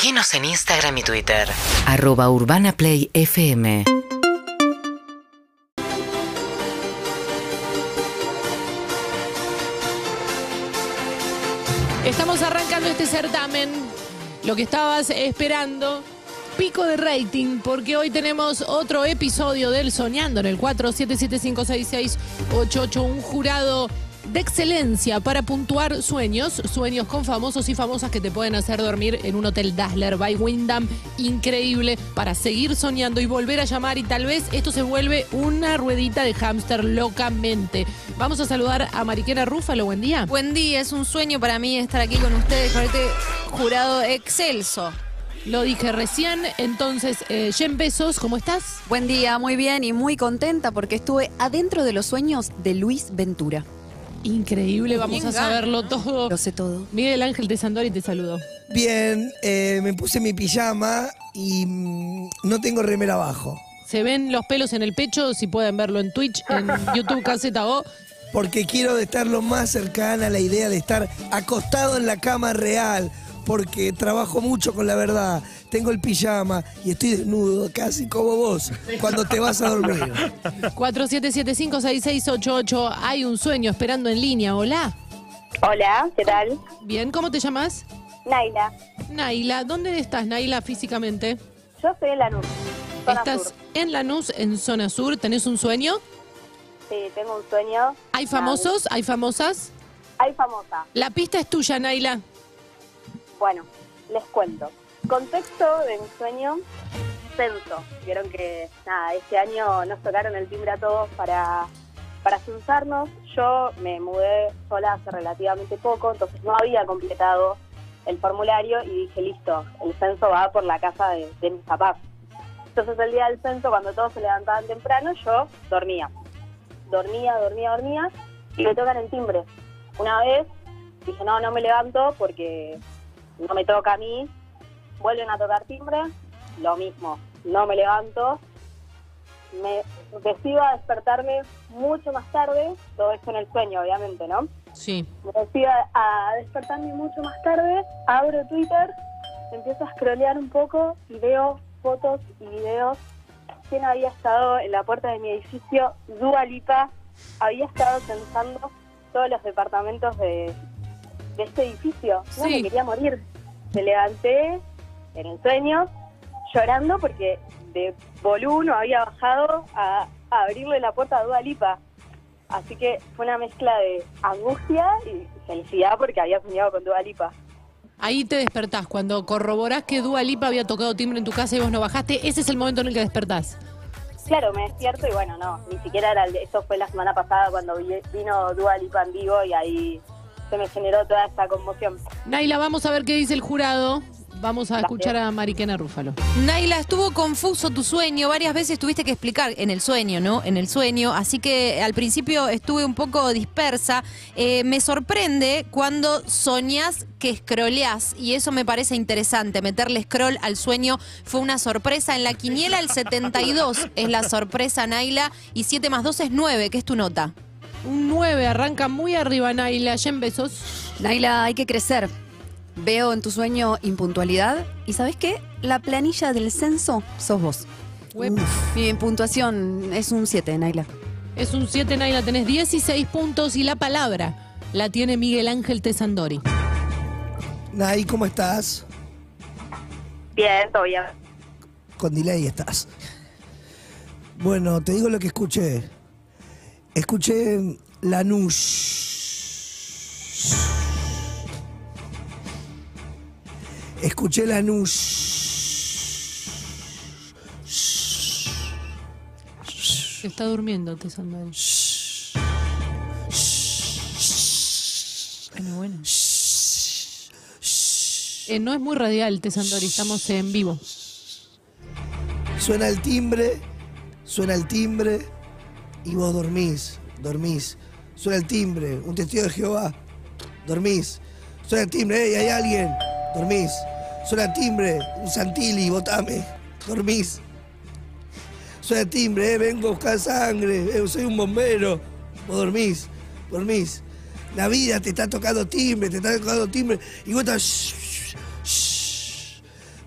Seguinos en Instagram y Twitter. Arroba Urbana Play FM. Estamos arrancando este certamen. Lo que estabas esperando. Pico de rating, porque hoy tenemos otro episodio del Soñando en el 47756688. Un jurado de excelencia para puntuar sueños, sueños con famosos y famosas que te pueden hacer dormir en un hotel Dazzler by Wyndham. Increíble para seguir soñando y volver a llamar y tal vez esto se vuelve una ruedita de hámster locamente. Vamos a saludar a Mariquena Rúfalo, buen día. Buen día, es un sueño para mí estar aquí con ustedes, con este jurado excelso. Lo dije recién, entonces, eh, Jen Besos, ¿cómo estás? Buen día, muy bien y muy contenta porque estuve adentro de los sueños de Luis Ventura. Increíble, vamos a saberlo todo. Lo sé todo. Miguel Ángel de Sandori te saludo. Bien, eh, me puse mi pijama y mm, no tengo remera abajo. Se ven los pelos en el pecho, si pueden verlo en Twitch, en YouTube Caseta O. Porque quiero estar lo más cercana a la idea de estar acostado en la cama real. Porque trabajo mucho con la verdad. Tengo el pijama y estoy desnudo, casi como vos, cuando te vas a dormir. 47756688. Hay un sueño esperando en línea. Hola. Hola, ¿qué tal? Bien, ¿cómo te llamas? Naila. Naila. ¿Dónde estás, Naila, físicamente? Yo soy de Lanús, zona Estás sur. en Lanús, en zona sur. ¿Tenés un sueño? Sí, tengo un sueño. ¿Hay famosos? ¿Hay famosas? Hay famosa. La pista es tuya, Naila. Bueno, les cuento. Contexto de mi sueño, censo. Vieron que, nada, este año nos tocaron el timbre a todos para, para censarnos. Yo me mudé sola hace relativamente poco, entonces no había completado el formulario y dije, listo, el censo va por la casa de, de mis papás. Entonces el día del censo, cuando todos se levantaban temprano, yo dormía. Dormía, dormía, dormía y me tocan el timbre. Una vez dije, no, no me levanto porque no me toca a mí. Vuelven a tocar timbre, lo mismo, no me levanto. Me decido a despertarme mucho más tarde, todo esto en el sueño, obviamente, ¿no? Sí. Me decido a despertarme mucho más tarde, abro Twitter, empiezo a scrollear un poco y veo fotos y videos. ¿Quién había estado en la puerta de mi edificio? Dua Lipa había estado censando todos los departamentos de, de este edificio. No, Sí. me quería morir. Me levanté en el sueño llorando porque de Boluno había bajado a, a abrirle la puerta a Dua Lipa. Así que fue una mezcla de angustia y felicidad porque había soñado con Dua Lipa. Ahí te despertás. Cuando corroborás que Dua Lipa había tocado timbre en tu casa y vos no bajaste, ese es el momento en el que despertás. Claro, me despierto y bueno, no, ni siquiera era el de- eso fue la semana pasada cuando vi- vino Dua Lipa en vivo y ahí se me generó toda esta conmoción. Naila, vamos a ver qué dice el jurado. Vamos a Gracias. escuchar a Mariquena Rúfalo. Naila, estuvo confuso tu sueño, varias veces tuviste que explicar en el sueño, ¿no? En el sueño, así que al principio estuve un poco dispersa. Eh, me sorprende cuando soñás que scrolleás y eso me parece interesante, meterle scroll al sueño fue una sorpresa. En la quiniela el 72 es la sorpresa, Naila, y 7 más 2 es 9, que es tu nota. Un 9, arranca muy arriba Naila. Jen Besos. Naila, hay que crecer. Veo en tu sueño impuntualidad y ¿sabes qué? La planilla del censo sos vos. Mi puntuación es un 7, Naila. Es un 7, Naila. Tenés 16 puntos y la palabra la tiene Miguel Ángel Tesandori. Nay, ¿cómo estás? Bien, todo bien. Con delay estás. Bueno, te digo lo que escuché. Escuché Lanús. Escuché Lanús. Está durmiendo Tesandori. Bueno, bueno. Eh, no es muy radial, Tesandori. Estamos en vivo. Suena el timbre, suena el timbre y vos dormís, dormís. Suena el timbre, un testigo de Jehová, dormís. Suena el timbre, hey, hay alguien, dormís. Suena el timbre, un Santilli, votame, dormís. Suena el timbre, eh, vengo a buscar sangre, eh, soy un bombero, vos dormís, dormís. La vida te está tocando timbre, te está tocando timbre y vos estás...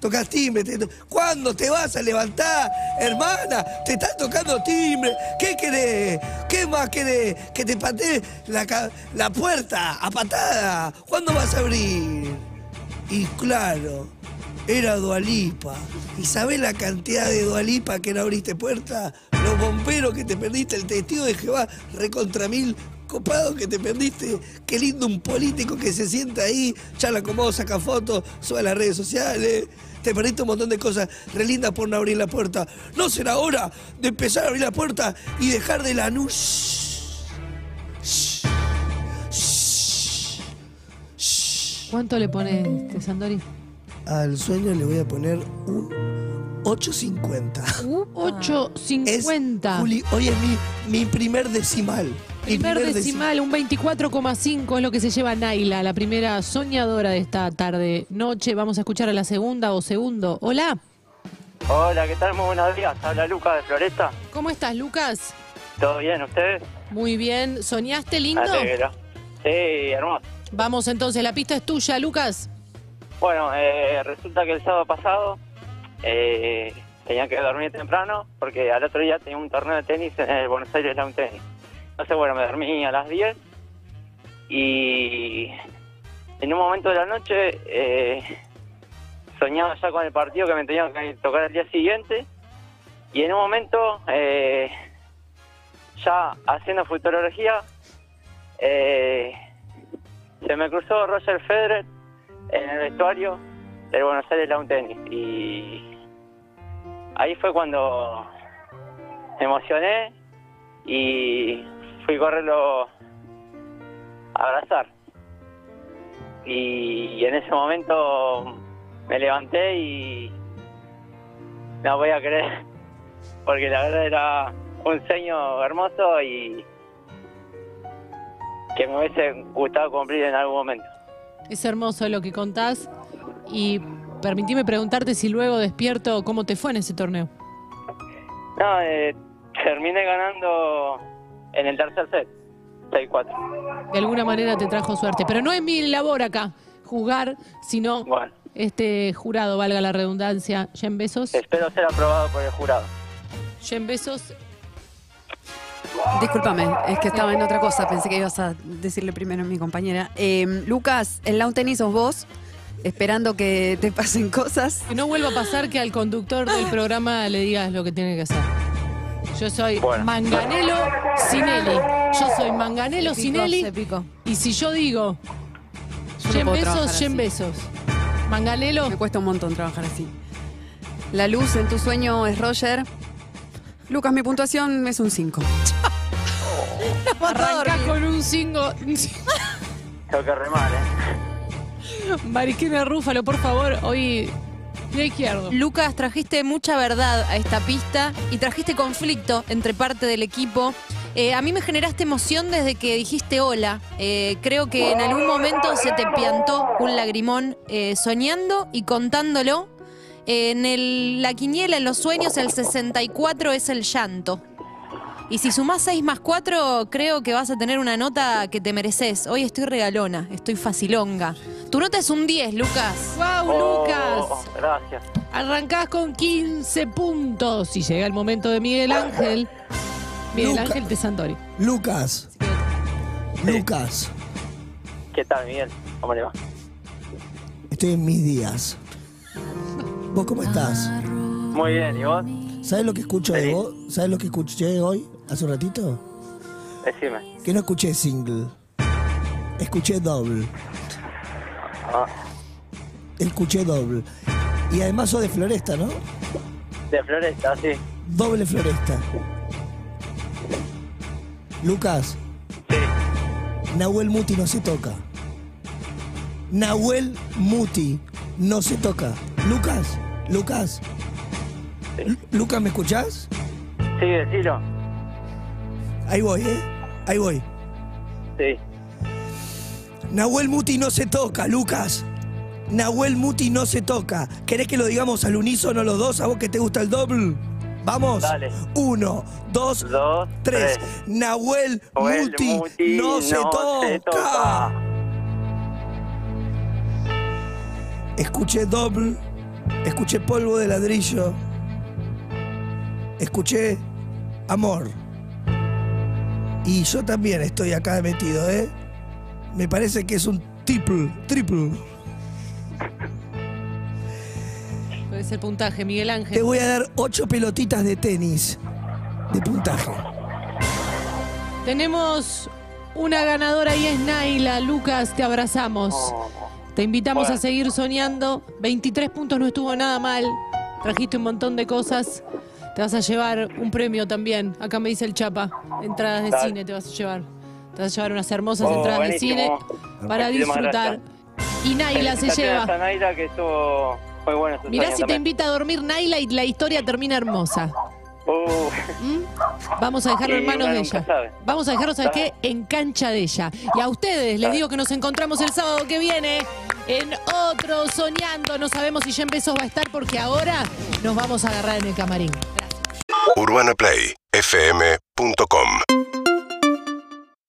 tocas timbre. te- ¿Cuándo te vas a levantar, hermana? Te están tocando timbre. ¿Qué querés? ¿Qué más querés? Que te patee la, la puerta a patada. ¿Cuándo vas a abrir? Y claro, era Dualipa. ¿Y sabés la cantidad de Dualipa que no abriste puerta? Los bomberos que te perdiste, el testigo de Jehová, recontra mil copados que te perdiste. Qué lindo un político que se sienta ahí, charla con vos, saca fotos, sube a las redes sociales. Te perdiste un montón de cosas re lindas por no abrir la puerta. ¿No será hora de empezar a abrir la puerta y dejar de la luz? ¿Cuánto le pones, este, Sandori? Al sueño le voy a poner un 850. Uh, Es, 8.50. Juli, hoy es mi, mi primer decimal. Primer decimal, un 24,5 es lo que se lleva Naila, la primera soñadora de esta tarde noche. Vamos a escuchar a la segunda o segundo. Hola, Hola, ¿qué tal? Muy buenos días. Habla Lucas de Floresta. ¿cómo estás, Lucas? ¿Todo bien, ustedes? Muy bien. ¿Soñaste lindo? Alegro. Sí, hermoso. Vamos entonces, la pista es tuya, Lucas. Bueno, eh, resulta que el sábado pasado eh, tenía que dormir temprano porque al otro día tenía un torneo de tenis en el Buenos Aires Lawn Tennis. Entonces, bueno, me dormí a las 10 y en un momento de la noche eh, soñaba ya con el partido que me tenía que tocar el día siguiente y en un momento, eh, ya haciendo futurología, eh, se me cruzó Roger Federer en el vestuario del Buenos Aires Lawn Tennis y ahí fue cuando me emocioné y fui a correrlo a abrazar y en ese momento me levanté y no voy a creer porque la verdad era un sueño hermoso y que me hubiese gustado cumplir en algún momento. Es hermoso lo que contás y permitime preguntarte si luego despierto cómo te fue en ese torneo. No, eh, terminé ganando en el tercer set, 6-4. De alguna manera te trajo suerte, pero no es mi labor acá jugar, sino Bueno, este jurado, valga la redundancia. Jen Besos. espero ser aprobado por el jurado. Jen Besos. Discúlpame, es que estaba en otra cosa. Pensé que ibas a decirle primero a mi compañera. Eh, Lucas, el lawn tenis sos vos, esperando que te pasen cosas. Que no vuelva a pasar que al conductor del programa le digas lo que tiene que hacer. Yo soy Bueno. Manganelo Sinelli. Yo soy Manganelo Se picó, Sinelli. se picó. Y si yo digo Yo no 100 puedo trabajar besos, 100 así. besos. Manganelo, Me cuesta un montón trabajar así. La luz en tu sueño es Roger. Lucas, mi puntuación es un 5. arranca con un cingo. Tengo que remar, ¿eh? Mariquena Rúfalo, por favor, hoy Lucas, trajiste mucha verdad a esta pista y trajiste conflicto entre parte del equipo. Eh, a mí me generaste emoción desde que dijiste hola. Eh, creo que en algún momento se te piantó un lagrimón eh, soñando y contándolo. En el- la quiniela, en los sueños, el 64 es el llanto. Y si sumás 6 más 4, creo que vas a tener una nota que te mereces. Hoy estoy regalona, estoy facilonga. Tu nota es un 10, Lucas. ¡Wow, Oh, Lucas! gracias. Arrancás con 15 puntos. Y llega el momento de Miguel Ángel. Miguel Luca- Ángel de Santori. Lucas. Lucas. ¿Qué tal, Miguel? ¿Cómo le va? Estoy en mis días. ¿Vos cómo estás? Muy bien, ¿y vos? ¿Sabes lo que escucho de vos? ¿Sabes lo que escuché hoy, hace un ratito? Decime. Que no escuché single. Escuché doble. Ah, Escuché doble. Y además sos de Floresta, ¿no? de Floresta, sí. Doble Floresta. Lucas, Sí. Nahuel Muti no se toca. Nahuel Muti no se toca. Lucas, Lucas. Lu- Lucas, ¿me escuchás? Sí, decilo. Ahí voy, ¿eh? Ahí voy. Sí. Nahuel Muti no se toca, Lucas. Nahuel Muti no se toca. ¿Querés que lo digamos al unísono los dos? ¿A vos que te gusta el doble? Vamos. Dale. Uno, dos, Dos, tres. tres. Nahuel Muti, Muti no, se, toca. toca. Escuché doble, escuché polvo de ladrillo, escuché amor. Y yo también estoy acá metido, ¿eh? Me parece que es un triple, triple. Puede ser puntaje, Miguel Te Ángel. voy a dar ocho pelotitas de tenis de puntaje. Tenemos una ganadora y es Naila. Lucas, te abrazamos. Te invitamos Bueno. a seguir soñando. 23 puntos no estuvo nada mal. Trajiste un montón de cosas. Te vas a llevar un premio también. Acá me dice el Chapa. Entradas de Dale. cine te vas a llevar. Te vas a llevar unas hermosas Oh, entradas buenísimo. de cine para Muchísimas disfrutar. Y Naila se lleva. a Naila que estuvo muy bueno Mirá si te invita a dormir Naila y la historia termina hermosa. Uh, ¿Mm? Vamos a dejarlo en manos de ella. sabe. Vamos a dejarlo, ¿sabes qué? En cancha de ella. Y a ustedes les digo que nos encontramos el sábado que viene en otro Soñando. No sabemos si ya empezó va a estar porque ahora nos vamos a agarrar en el camarín. UrbanaPlayFM.com